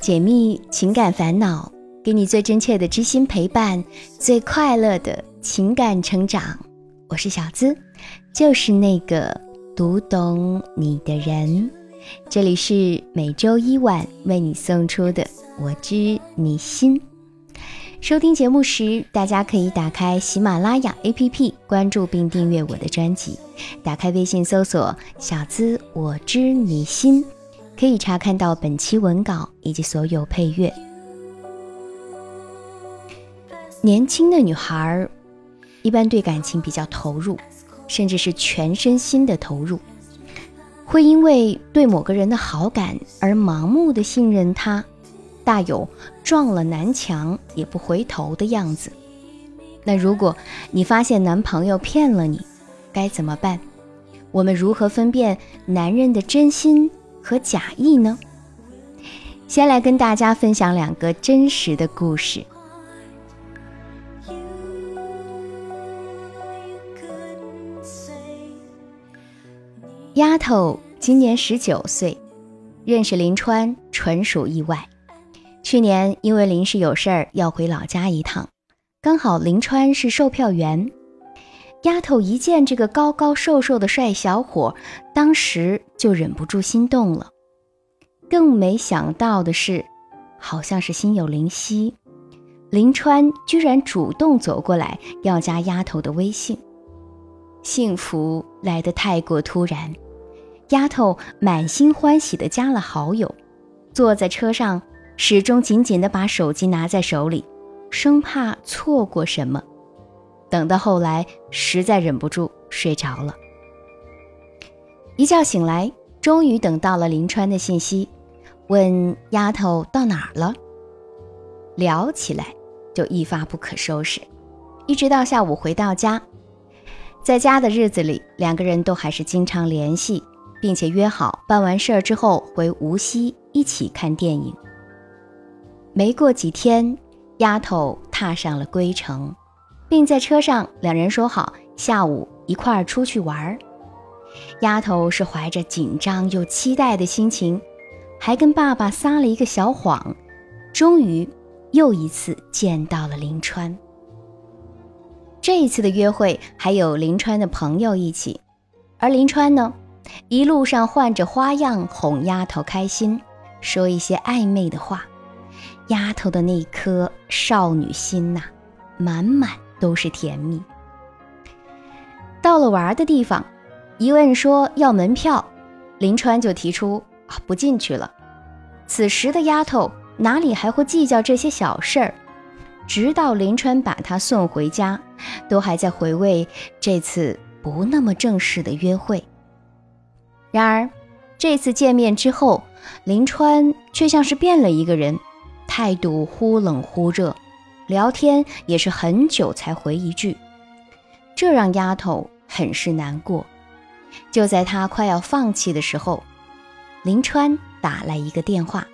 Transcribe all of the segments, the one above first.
解密情感烦恼，给你最真切的知心陪伴，最快乐的情感成长。我是小资，就是那个读懂你的人。这里是每周一晚为你送出的《我知你心》。收听节目时，大家可以打开喜马拉雅 APP，关注并订阅我的专辑；打开微信搜索“小资我知你心”。可以查看到本期文稿以及所有配乐。年轻的女孩一般对感情比较投入，甚至是全身心的投入，会因为对某个人的好感而盲目的信任他，大有撞了南墙也不回头的样子。那如果你发现男朋友骗了你，该怎么办？我们如何分辨男人的真心？和假意呢？先来跟大家分享两个真实的故事。丫头今年十九岁，认识林川纯属意外。去年因为临时有事儿要回老家一趟，刚好林川是售票员。丫头一见这个高高瘦瘦的帅小伙，当时就忍不住心动了。更没想到的是，好像是心有灵犀，林川居然主动走过来要加丫头的微信。幸福来得太过突然，丫头满心欢喜地加了好友，坐在车上，始终紧紧地把手机拿在手里，生怕错过什么。等到后来，实在忍不住睡着了。一觉醒来，终于等到了林川的信息，问丫头到哪儿了。聊起来就一发不可收拾，一直到下午回到家。在家的日子里，两个人都还是经常联系，并且约好办完事儿之后回无锡一起看电影。没过几天，丫头踏上了归程。并在车上，两人说好下午一块儿出去玩儿。丫头是怀着紧张又期待的心情，还跟爸爸撒了一个小谎，终于又一次见到了林川。这一次的约会还有林川的朋友一起，而林川呢，一路上换着花样哄丫头开心，说一些暧昧的话。丫头的那颗少女心呐，满满。都是甜蜜。到了玩的地方，一问说要门票，林川就提出啊不进去了。此时的丫头哪里还会计较这些小事儿？直到林川把她送回家，都还在回味这次不那么正式的约会。然而这次见面之后，林川却像是变了一个人，态度忽冷忽热。聊天也是很久才回一句，这让丫头很是难过。就在她快要放弃的时候，林川打来一个电话，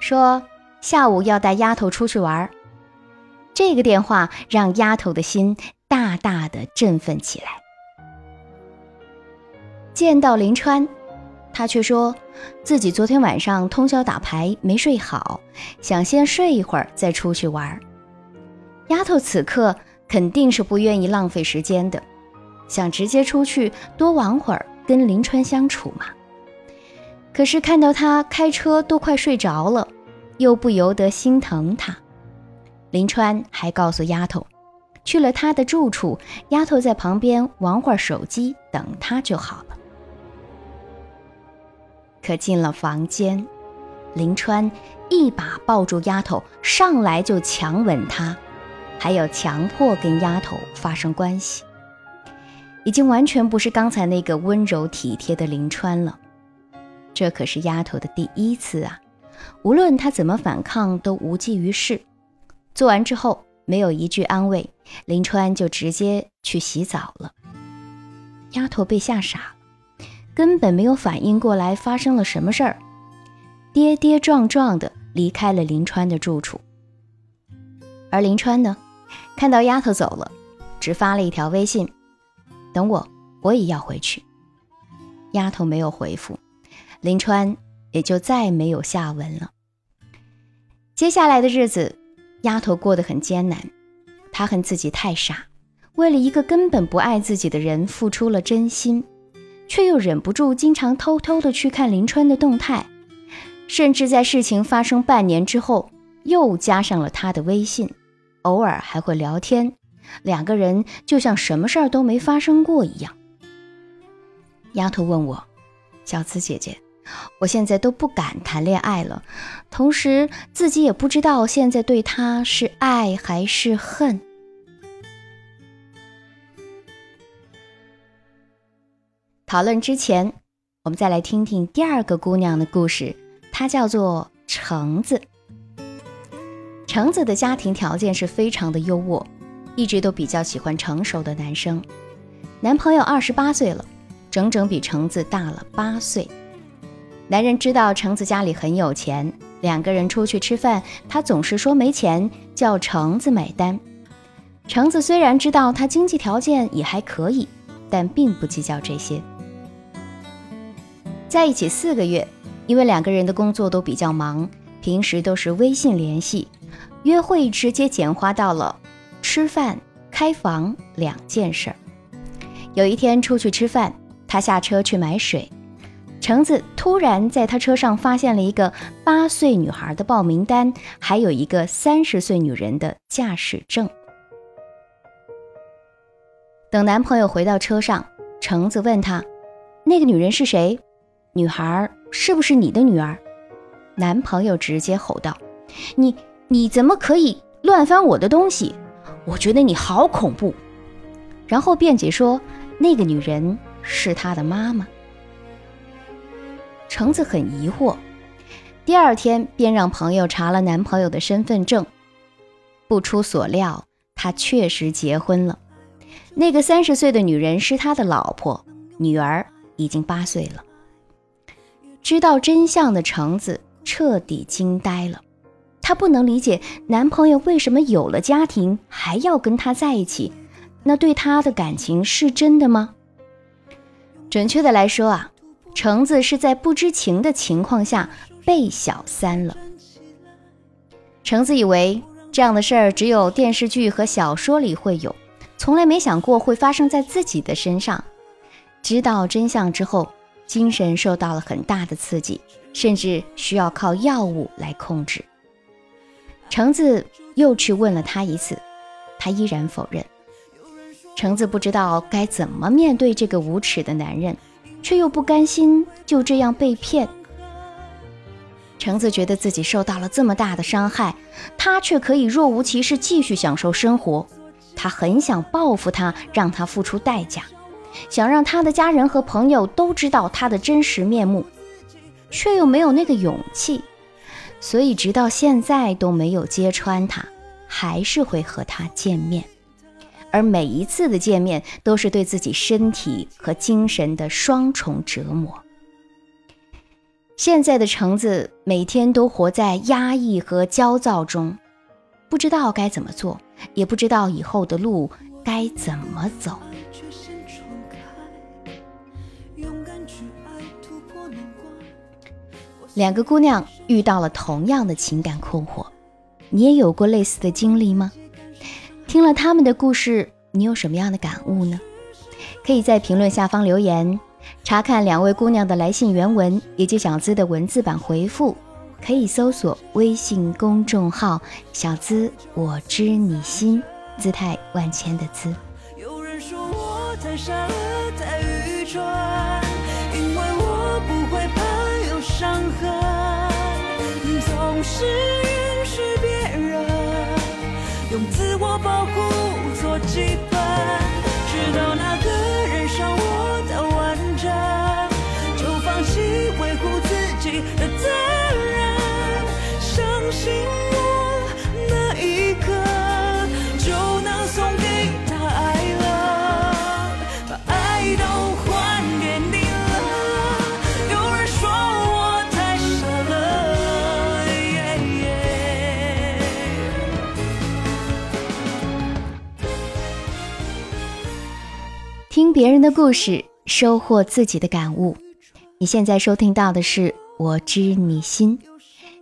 说下午要带丫头出去玩。这个电话让丫头的心大大的振奋起来。见到林川，他却说自己昨天晚上通宵打牌没睡好，想先睡一会儿再出去玩。丫头此刻肯定是不愿意浪费时间的，想直接出去多玩会儿，跟林川相处嘛。可是看到他开车都快睡着了，又不由得心疼他。林川还告诉丫头，去了他的住处，丫头在旁边玩会儿手机，等他就好了。可进了房间，林川一把抱住丫头，上来就强吻她。还有强迫跟丫头发生关系，已经完全不是刚才那个温柔体贴的林川了。这可是丫头的第一次啊！无论她怎么反抗，都无济于事。做完之后，没有一句安慰，林川就直接去洗澡了。丫头被吓傻了，根本没有反应过来发生了什么事儿，跌跌撞撞的离开了林川的住处。而林川呢？看到丫头走了，只发了一条微信：“等我，我也要回去。”丫头没有回复，林川也就再没有下文了。接下来的日子，丫头过得很艰难。她恨自己太傻，为了一个根本不爱自己的人付出了真心，却又忍不住经常偷偷的去看林川的动态，甚至在事情发生半年之后，又加上了他的微信，偶尔还会聊天，两个人就像什么事儿都没发生过一样。丫头问我：“小慈姐姐。”我现在都不敢谈恋爱了，同时自己也不知道现在对他是爱还是恨。讨论之前，我们再来听听第二个姑娘的故事，她叫做橙子。橙子的家庭条件是非常的优渥，一直都比较喜欢成熟的男生。男朋友二十八岁了，整整比橙子大了八岁。男人知道橙子家里很有钱，两个人出去吃饭，他总是说没钱，叫橙子买单。橙子虽然知道他经济条件也还可以，但并不计较这些。在一起四个月，因为两个人的工作都比较忙，平时都是微信联系，约会直接简化到了吃饭、开房两件事儿。有一天出去吃饭，他下车去买水。橙子突然在他车上发现了一个八岁女孩的报名单，还有一个三十岁女人的驾驶证。等男朋友回到车上，橙子问他：“那个女人是谁？女孩是不是你的女儿？”男朋友直接吼道：“你你怎么可以乱翻我的东西？我觉得你好恐怖。”然后辩解说：“那个女人是他的妈妈。”橙子很疑惑，第二天便让朋友查了男朋友的身份证。不出所料，他确实结婚了。那个三十岁的女人是他的老婆，女儿已经八岁了。知道真相的橙子彻底惊呆了，她不能理解男朋友为什么有了家庭还要跟她在一起。那对她的感情是真的吗？准确的来说啊。橙子是在不知情的情况下被小三了。橙子以为这样的事儿只有电视剧和小说里会有，从来没想过会发生在自己的身上。知道真相之后，精神受到了很大的刺激，甚至需要靠药物来控制。橙子又去问了他一次，他依然否认。橙子不知道该怎么面对这个无耻的男人。却又不甘心就这样被骗。橙子觉得自己受到了这么大的伤害，他却可以若无其事继续享受生活。他很想报复他，让他付出代价，想让他的家人和朋友都知道他的真实面目，却又没有那个勇气，所以直到现在都没有揭穿他，还是会和他见面。而每一次的见面都是对自己身体和精神的双重折磨。现在的橙子每天都活在压抑和焦躁中，不知道该怎么做，也不知道以后的路该怎么走。两个姑娘遇到了同样的情感困惑，你也有过类似的经历吗？听了他们的故事，你有什么样的感悟呢？可以在评论下方留言，查看两位姑娘的来信原文以及小资的文字版回复，可以搜索微信公众号“小资我知你心”，姿态万千的资。有人说我太傻太愚蠢，听别人的故事，收获自己的感悟。你现在收听到的是《我知你心》，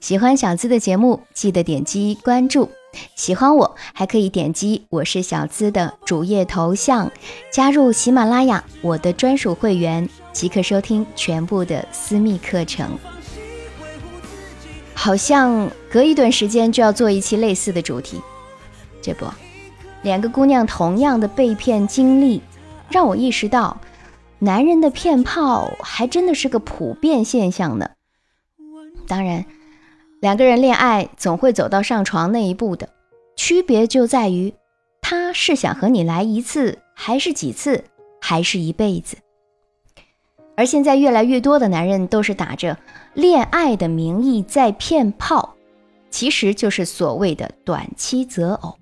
喜欢小资的节目，记得点击关注。喜欢我，还可以点击我是小资的主页头像，加入喜马拉雅我的专属会员，即可收听全部的私密课程。好像隔一段时间就要做一期类似的主题，这不，两个姑娘同样的被骗经历，让我意识到，男人的骗炮还真的是个普遍现象呢。当然。两个人恋爱总会走到上床那一步的，区别就在于，他是想和你来一次，还是几次，还是一辈子。而现在越来越多的男人都是打着恋爱的名义在骗炮，其实就是所谓的短期择偶，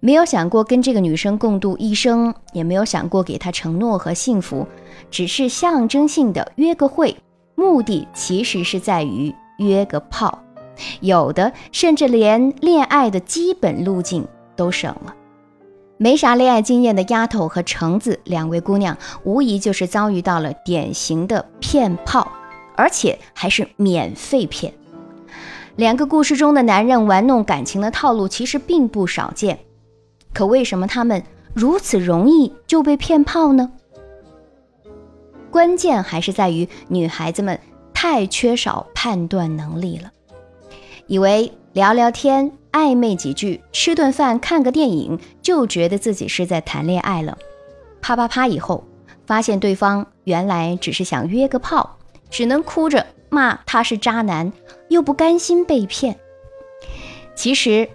没有想过跟这个女生共度一生，也没有想过给她承诺和幸福，只是象征性的约个会，目的其实是在于约个炮。有的甚至连恋爱的基本路径都省了，没啥恋爱经验的丫头和橙子两位姑娘，无疑就是遭遇到了典型的骗炮，而且还是免费骗。两个故事中的男人玩弄感情的套路其实并不少见，可为什么他们如此容易就被骗炮呢？关键还是在于女孩子们太缺少判断能力了。以为聊聊天、暧昧几句、吃顿饭、看个电影，就觉得自己是在谈恋爱了。啪啪啪以后，发现对方原来只是想约个炮，只能哭着骂他是渣男，又不甘心被骗。其实，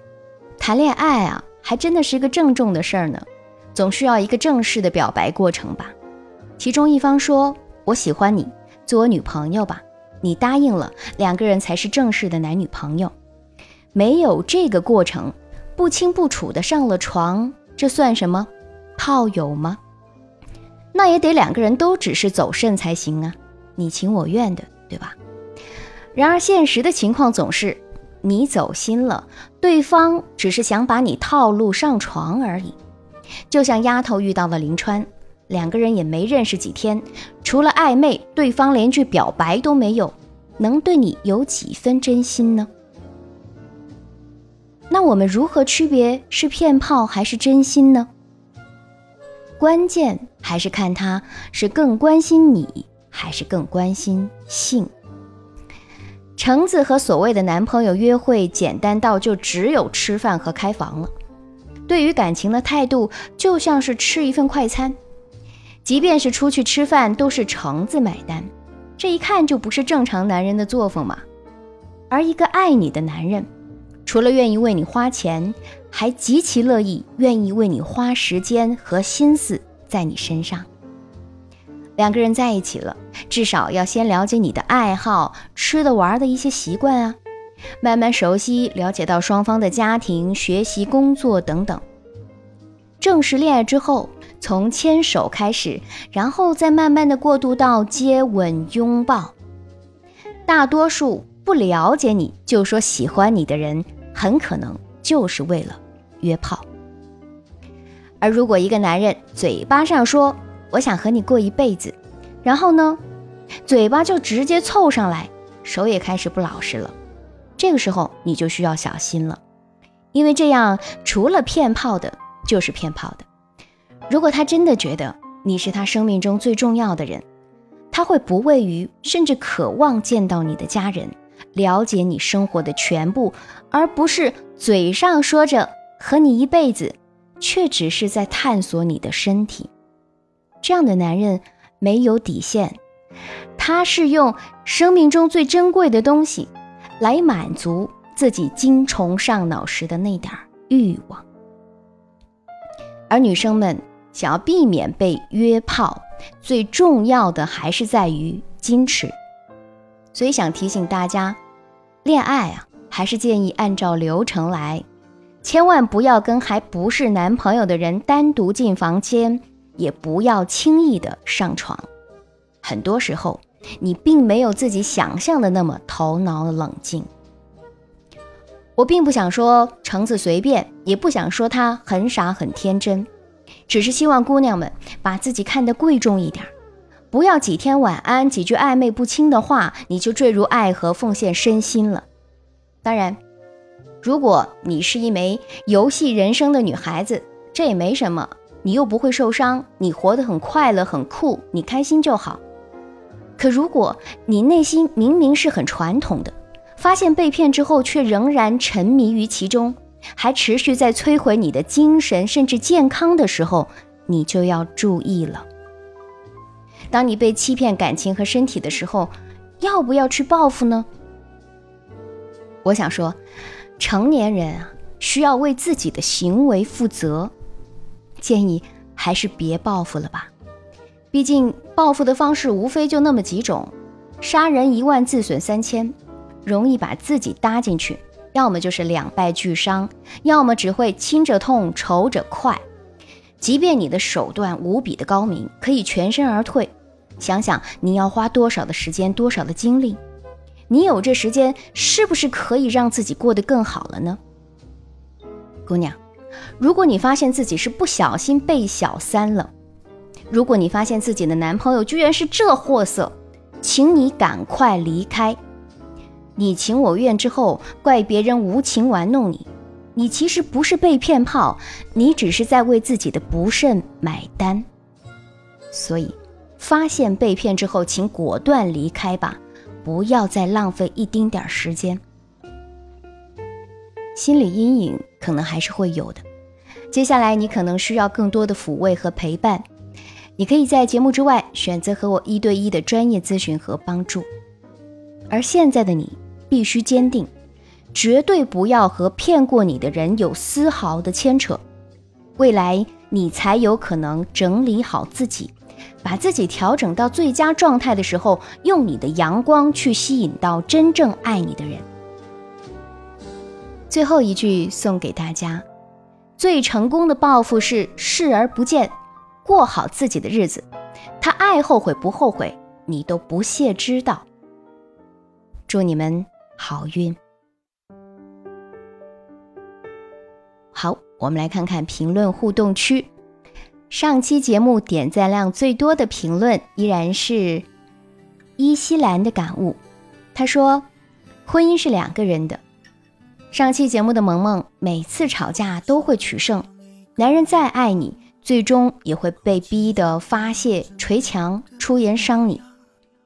谈恋爱啊，还真的是个郑重的事儿呢，总需要一个正式的表白过程吧。其中一方说：“我喜欢你，做我女朋友吧。”你答应了，两个人才是正式的男女朋友。没有这个过程，不清不楚的上了床，这算什么？炮友吗？那也得两个人都只是走肾才行啊，你情我愿的，对吧？然而现实的情况总是，你走心了，对方只是想把你套路上床而已。就像丫头遇到了林川。两个人也没认识几天，除了暧昧，对方连句表白都没有，能对你有几分真心呢？那我们如何区别是骗炮还是真心呢？关键还是看他是更关心你，还是更关心性。橙子和所谓的男朋友约会，简单到就只有吃饭和开房了，对于感情的态度就像是吃一份快餐。即便是出去吃饭，都是橙子买单，这一看就不是正常男人的作风嘛。而一个爱你的男人，除了愿意为你花钱，还极其乐意愿意为你花时间和心思在你身上。两个人在一起了，至少要先了解你的爱好、吃的、玩的一些习惯啊，慢慢熟悉，了解到双方的家庭、学习、工作等等。正式恋爱之后。从牵手开始，然后再慢慢的过渡到接吻、拥抱。大多数不了解你就说喜欢你的人，很可能就是为了约炮。而如果一个男人嘴巴上说我想和你过一辈子，然后呢，嘴巴就直接凑上来，手也开始不老实了，这个时候你就需要小心了，因为这样除了骗炮的，就是骗炮的。如果他真的觉得你是他生命中最重要的人，他会不畏于甚至渴望见到你的家人，了解你生活的全部，而不是嘴上说着和你一辈子，却只是在探索你的身体。这样的男人没有底线，他是用生命中最珍贵的东西来满足自己精虫上脑时的那点欲望，而女生们。想要避免被约炮，最重要的还是在于矜持。所以想提醒大家，恋爱啊，还是建议按照流程来，千万不要跟还不是男朋友的人单独进房间，也不要轻易的上床。很多时候，你并没有自己想象的那么头脑冷静。我并不想说橙子随便，也不想说他很傻很天真。只是希望姑娘们把自己看得贵重一点，不要几天晚安、几句暧昧不清的话，你就坠入爱河、奉献身心了。当然，如果你是一枚游戏人生的女孩子，这也没什么，你又不会受伤，你活得很快乐、很酷，你开心就好。可如果你内心明明是很传统的，发现被骗之后却仍然沉迷于其中，还持续在摧毁你的精神甚至健康的时候，你就要注意了。当你被欺骗感情和身体的时候，要不要去报复呢？我想说，成年人啊，需要为自己的行为负责。建议还是别报复了吧，毕竟报复的方式无非就那么几种：杀人一万，自损三千，容易把自己搭进去；要么就是两败俱伤，要么只会亲着痛，仇着快。即便你的手段无比的高明，可以全身而退，想想你要花多少的时间，多少的精力，你有这时间，是不是可以让自己过得更好了呢？姑娘。如果你发现自己是不小心被小三了，如果你发现自己的男朋友居然是这货色，请你赶快离开。你情我愿之后，怪别人无情玩弄你，你其实不是被骗炮，你只是在为自己的不慎买单。所以，发现被骗之后，请果断离开吧，不要再浪费一丁点时间。心理阴影可能还是会有的。接下来你可能需要更多的抚慰和陪伴，你可以在节目之外选择和我一对一的专业咨询和帮助。而现在的你必须坚定，绝对不要和骗过你的人有丝毫的牵扯。未来你才有可能整理好自己，把自己调整到最佳状态的时候，用你的阳光去吸引到真正爱你的人。最后一句送给大家。最成功的报复是视而不见，过好自己的日子。他爱后悔不后悔，你都不屑知道。祝你们好运。好，我们来看看评论互动区。上期节目点赞量最多的评论依然是伊西兰的感悟。他说：“婚姻是两个人的。”上期节目的萌萌每次吵架都会取胜，男人再爱你，最终也会被逼得发泄、捶墙、出言伤你。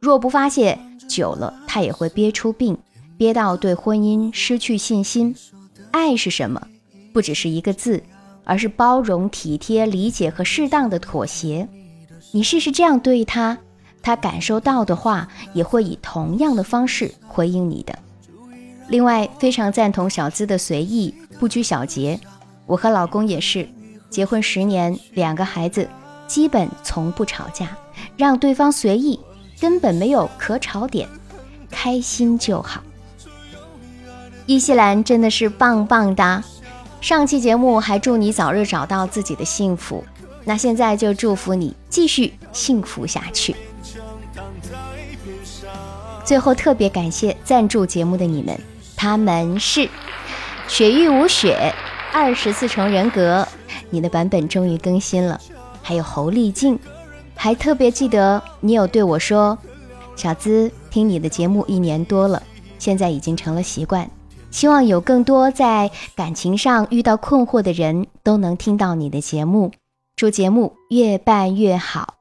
若不发泄，久了他也会憋出病，憋到对婚姻失去信心。爱是什么？不只是一个字，而是包容、体贴、理解和适当的妥协。你试试这样对他，他感受到的话，也会以同样的方式回应你的。另外，非常赞同小资的随意不拘小节。我和老公也是，结婚十年，两个孩子，基本从不吵架，让对方随意，根本没有可吵点，开心就好。伊西兰真的是棒棒哒！上期节目还祝你早日找到自己的幸福，那现在就祝福你继续幸福下去。最后，特别感谢赞助节目的你们。他们是雪域无雪，二十四重人格，你的版本终于更新了。还有侯丽静，还特别记得你有对我说：“小资听你的节目一年多了，现在已经成了习惯。希望有更多在感情上遇到困惑的人都能听到你的节目，祝节目越办越好。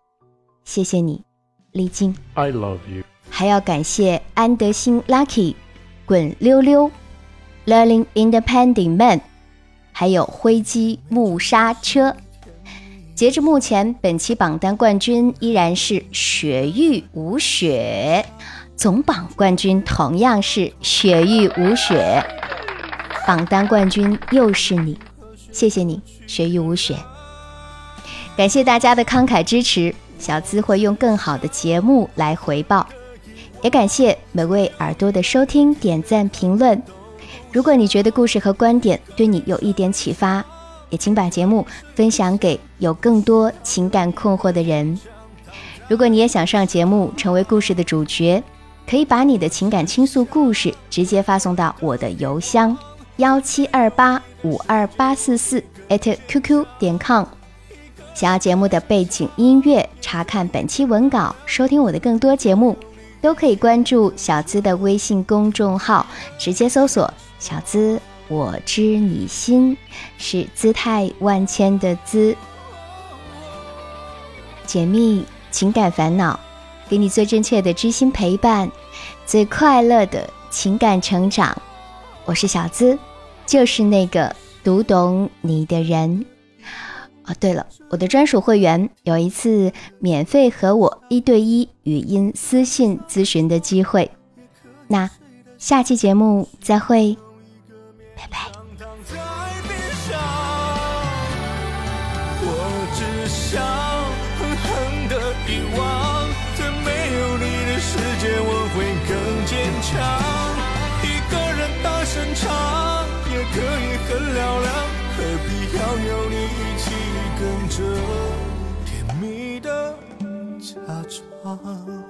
谢谢你，丽静。I love you。还要感谢安德兴 Lucky。滚溜溜，Learning Independent Man，还有灰机木刹车。截至目前，本期榜单冠军依然是雪域无雪，总榜冠军同样是雪域无雪，榜单冠军又是你，谢谢你，雪域无雪。感谢大家的慷慨支持，小资会用更好的节目来回报。也感谢每位耳朵的收听、点赞、评论。如果你觉得故事和观点对你有一点启发，也请把节目分享给有更多情感困惑的人。如果你也想上节目，成为故事的主角，可以把你的情感倾诉故事直接发送到我的邮箱幺七二八五二八四四 @QQ 点 com。想要节目的背景音乐，查看本期文稿，收听我的更多节目。都可以关注小资的微信公众号，直接搜索“小资我知你心”，是姿态万千的资，解密情感烦恼，给你最真切的知心陪伴，最快乐的情感成长。我是小资，就是那个读懂你的人。哦，对了，我的专属会员有一次免费和我一对一语音私信咨询的机会。那下期节目再会，拜拜。跟着甜蜜的假装。